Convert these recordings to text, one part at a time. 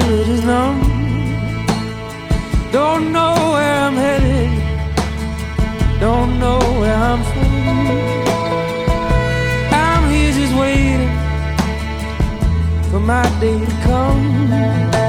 spirit is numb. Don't know where I'm headed. Don't know where I'm from. I'm here just waiting for my day to come.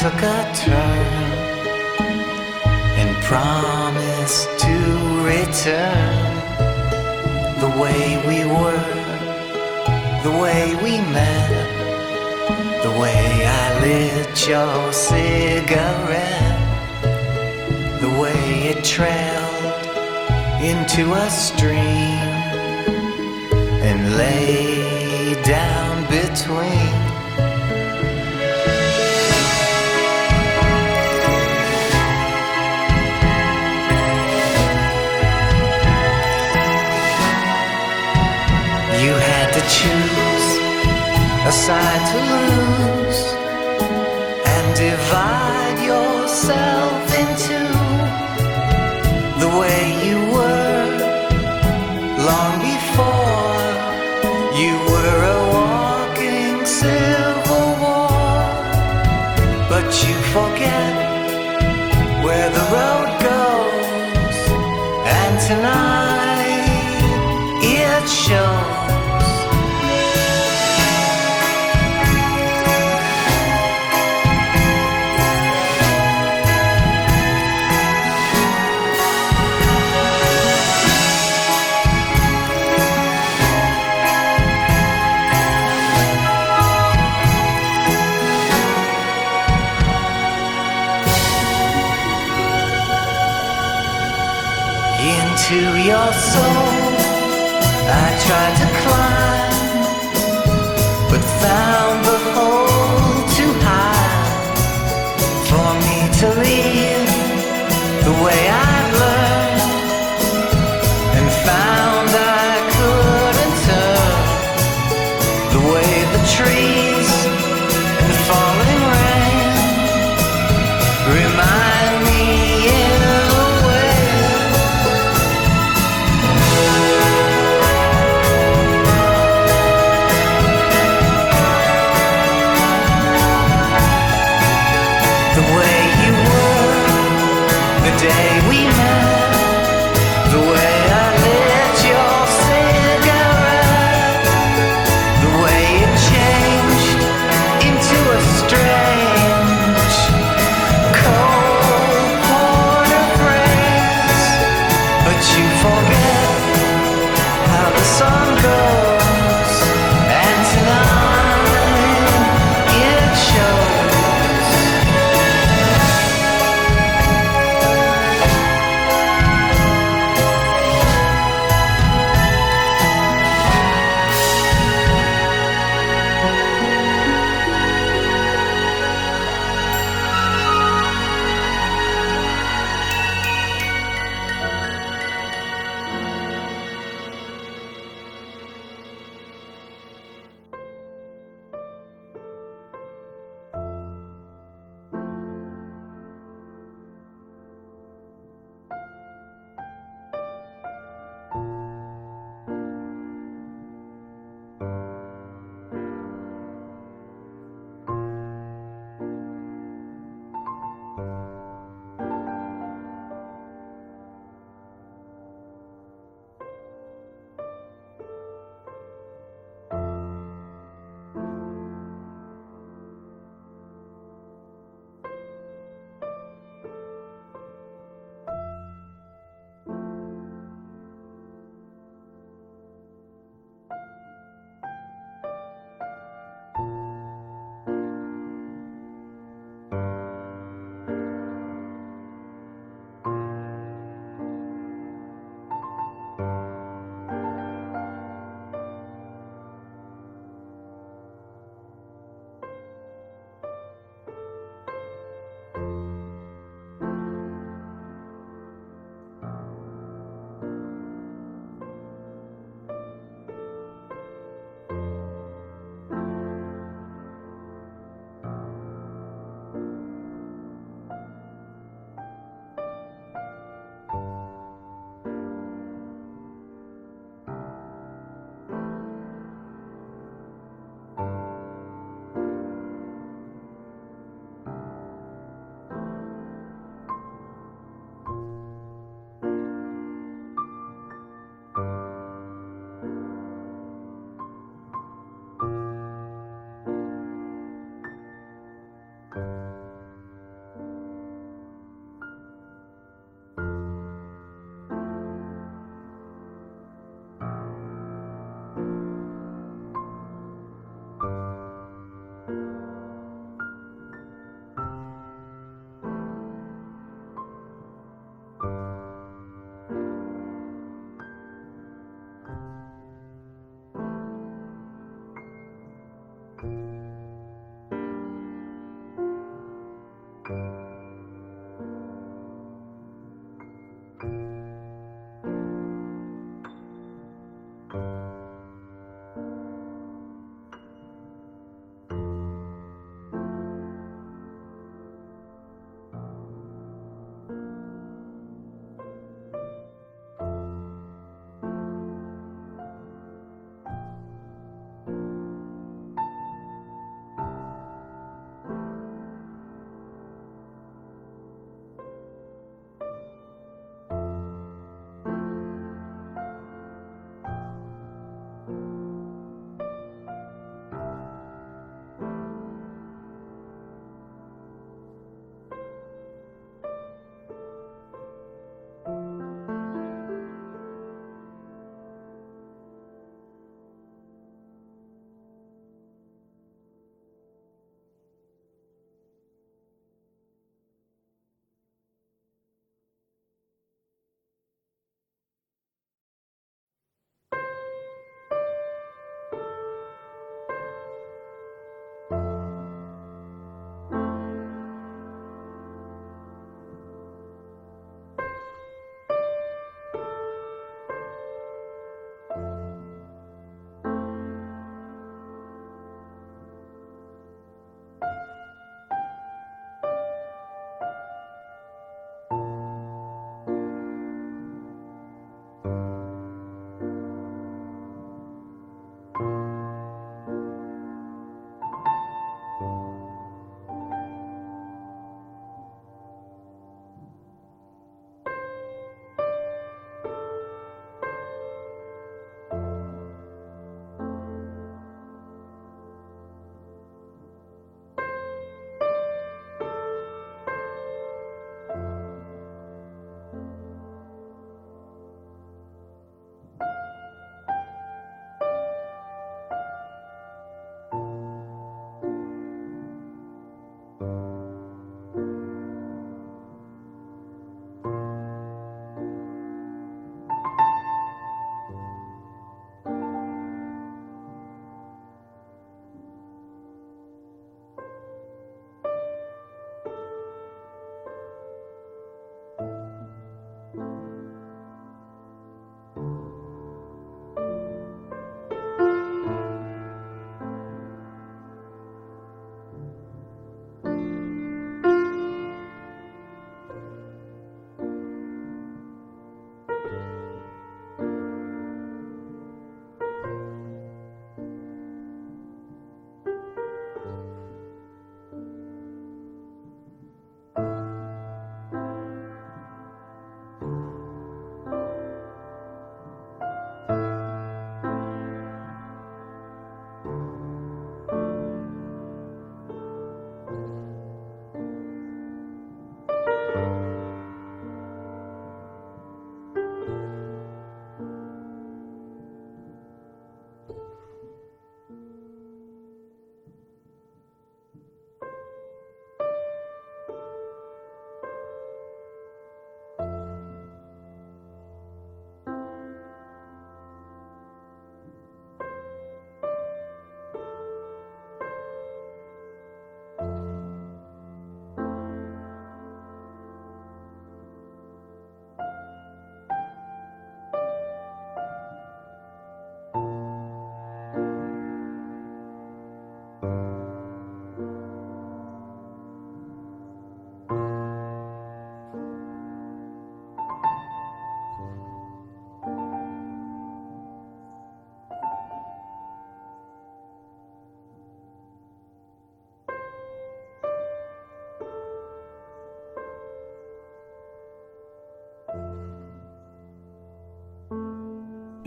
took a turn and promised to return. The way we were, the way we met, the way I lit your cigarette, the way it trailed into a stream and lay down between.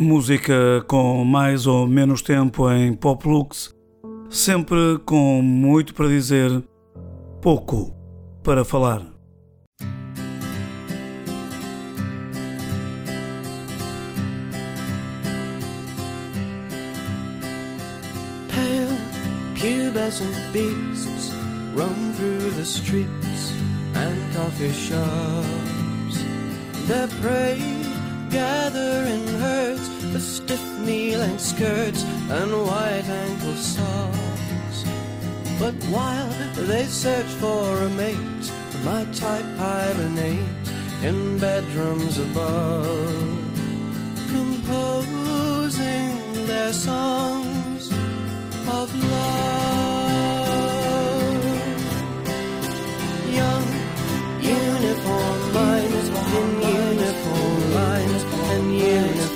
Música com mais ou menos tempo em Pop Lux, sempre com muito para dizer, pouco para falar. Pale pubescent beasts roam through the streets and coffee shops. Their prey stiff knee-length skirts and white ankle socks. But while they search for a mate, my type hibernate in bedrooms above, composing their songs of love.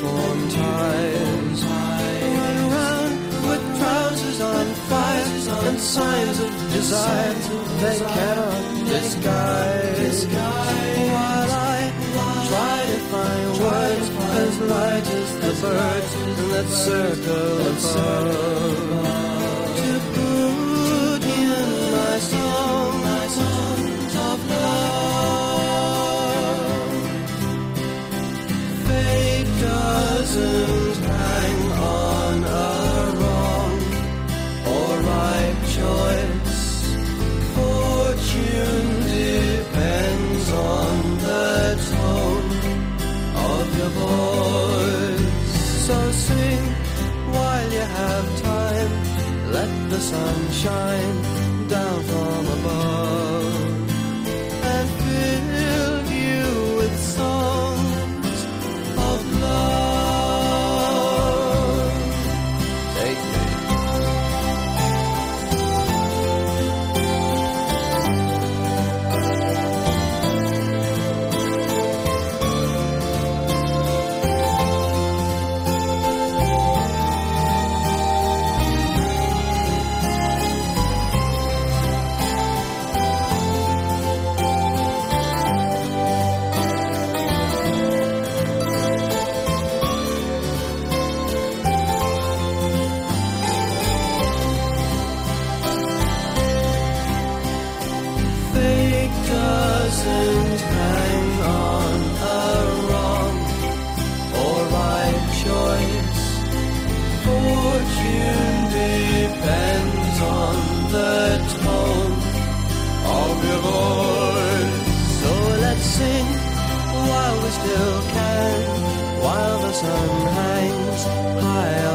Uniform ties. Run around with trousers on fire and signs of desire they cannot disguise. While I try to find words as light as the birds that circle above. Doesn't hang on a wrong or right choice. Fortune depends on the tone of your voice. So sing while you have time. Let the sun shine down from still can, while the sun hangs high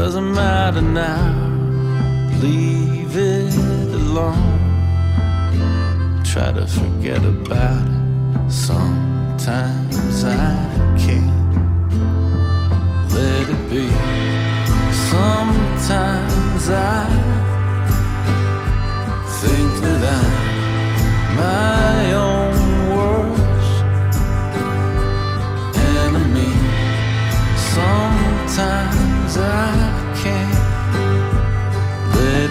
Doesn't matter now, leave it alone. Try to forget about it. Sometimes I can't let it be. Sometimes I think that I'm my own worst enemy. Sometimes I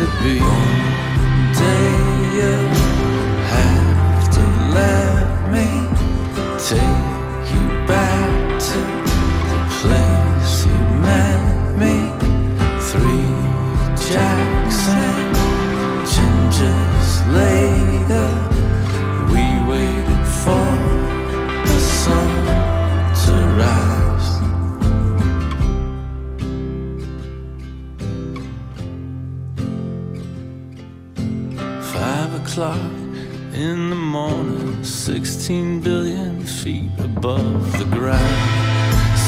it be? One day you'll have to let 16 billion feet above the ground.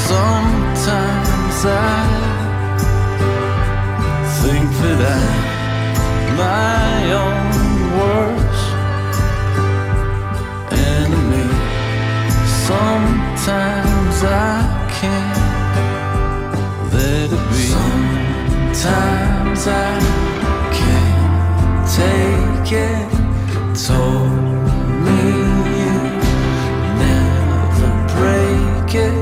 Sometimes I think that I'm my own worst enemy. Sometimes I can't let it be. Sometimes I can't take it. Told make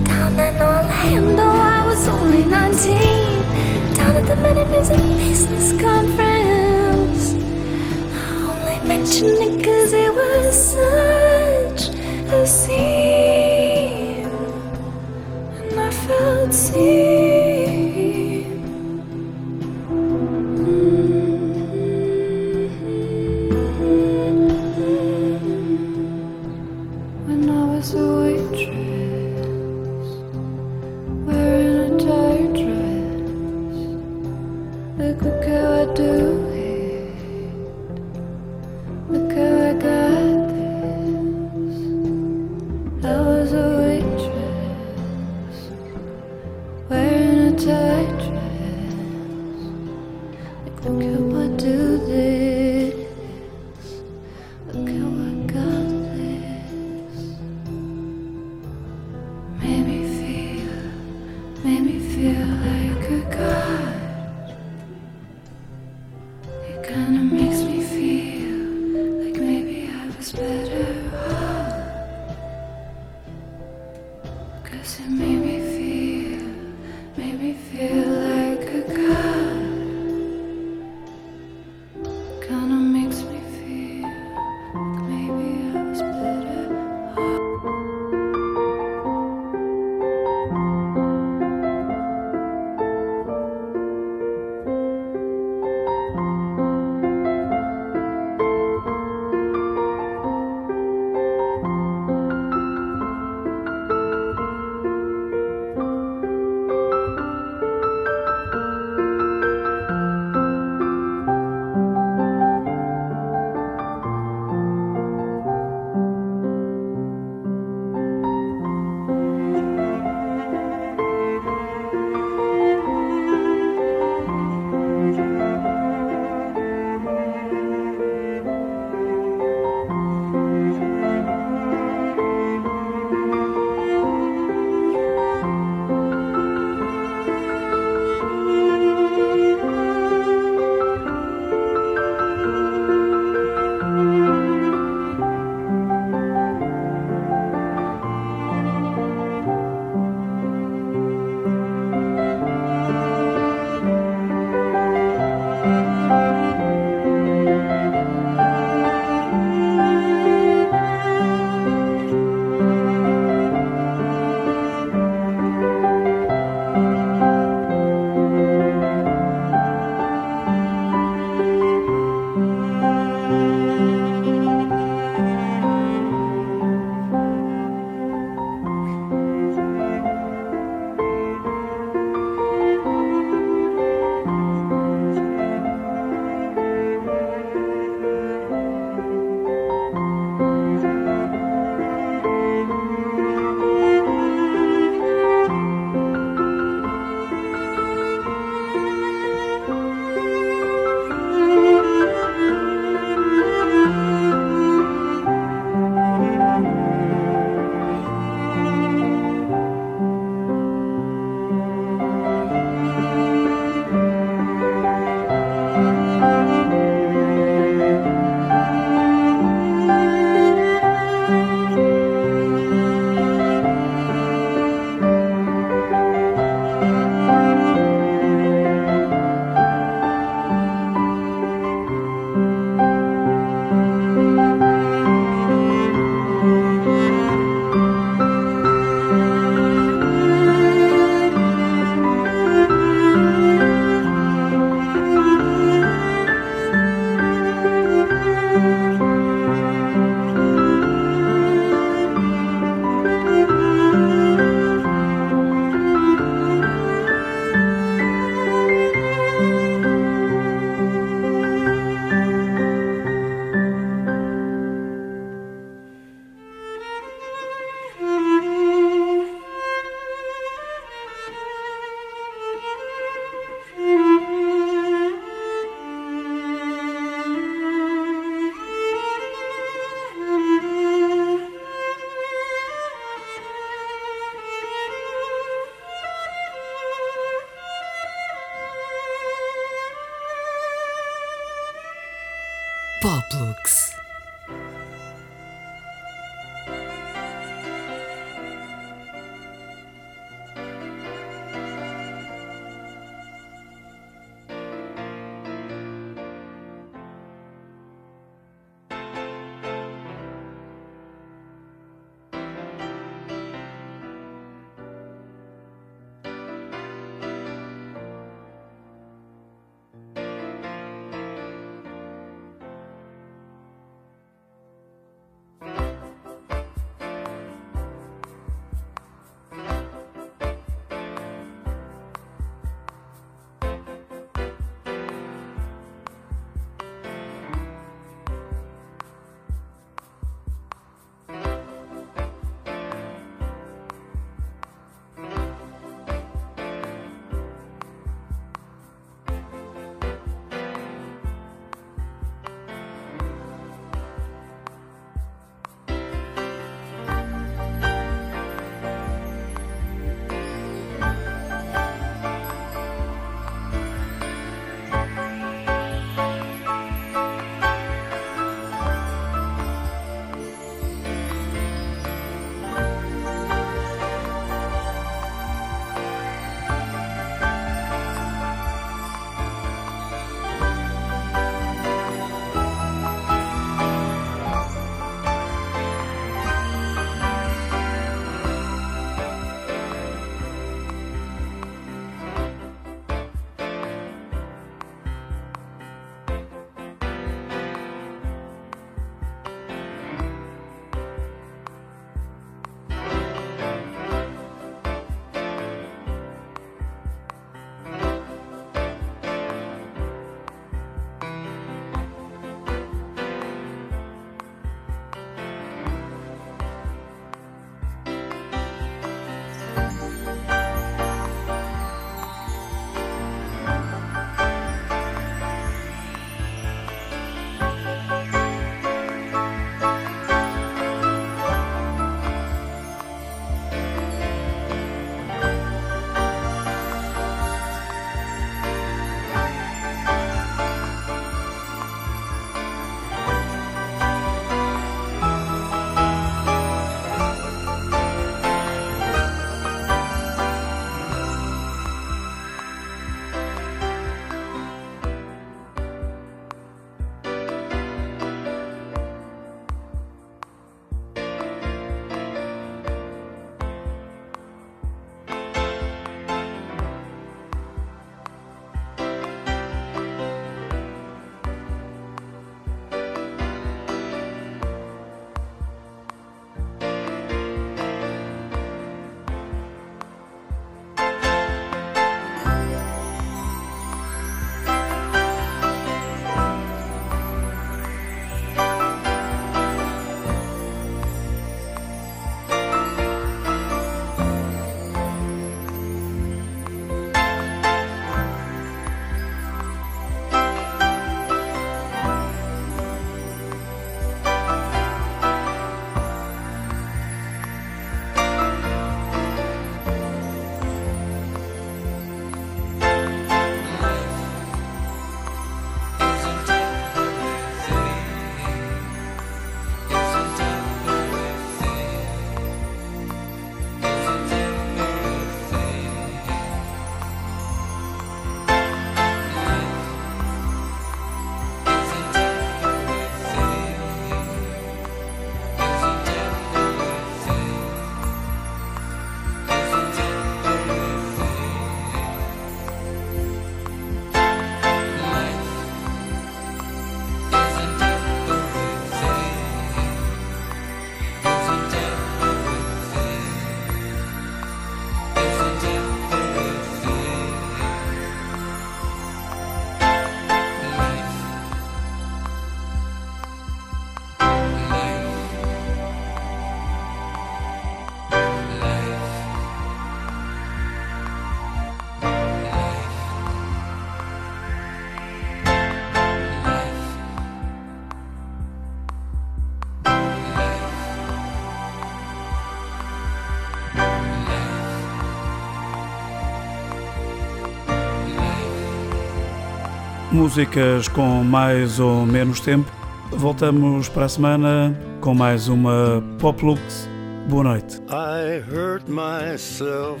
Músicas com mais ou menos tempo Voltamos para a semana com mais uma Pop Lux. Boa noite. I hurt myself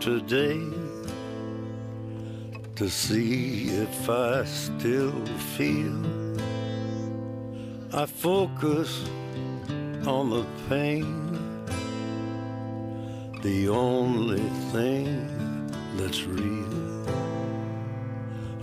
today to see if I still feel. I focus on the pain, the only thing that's real.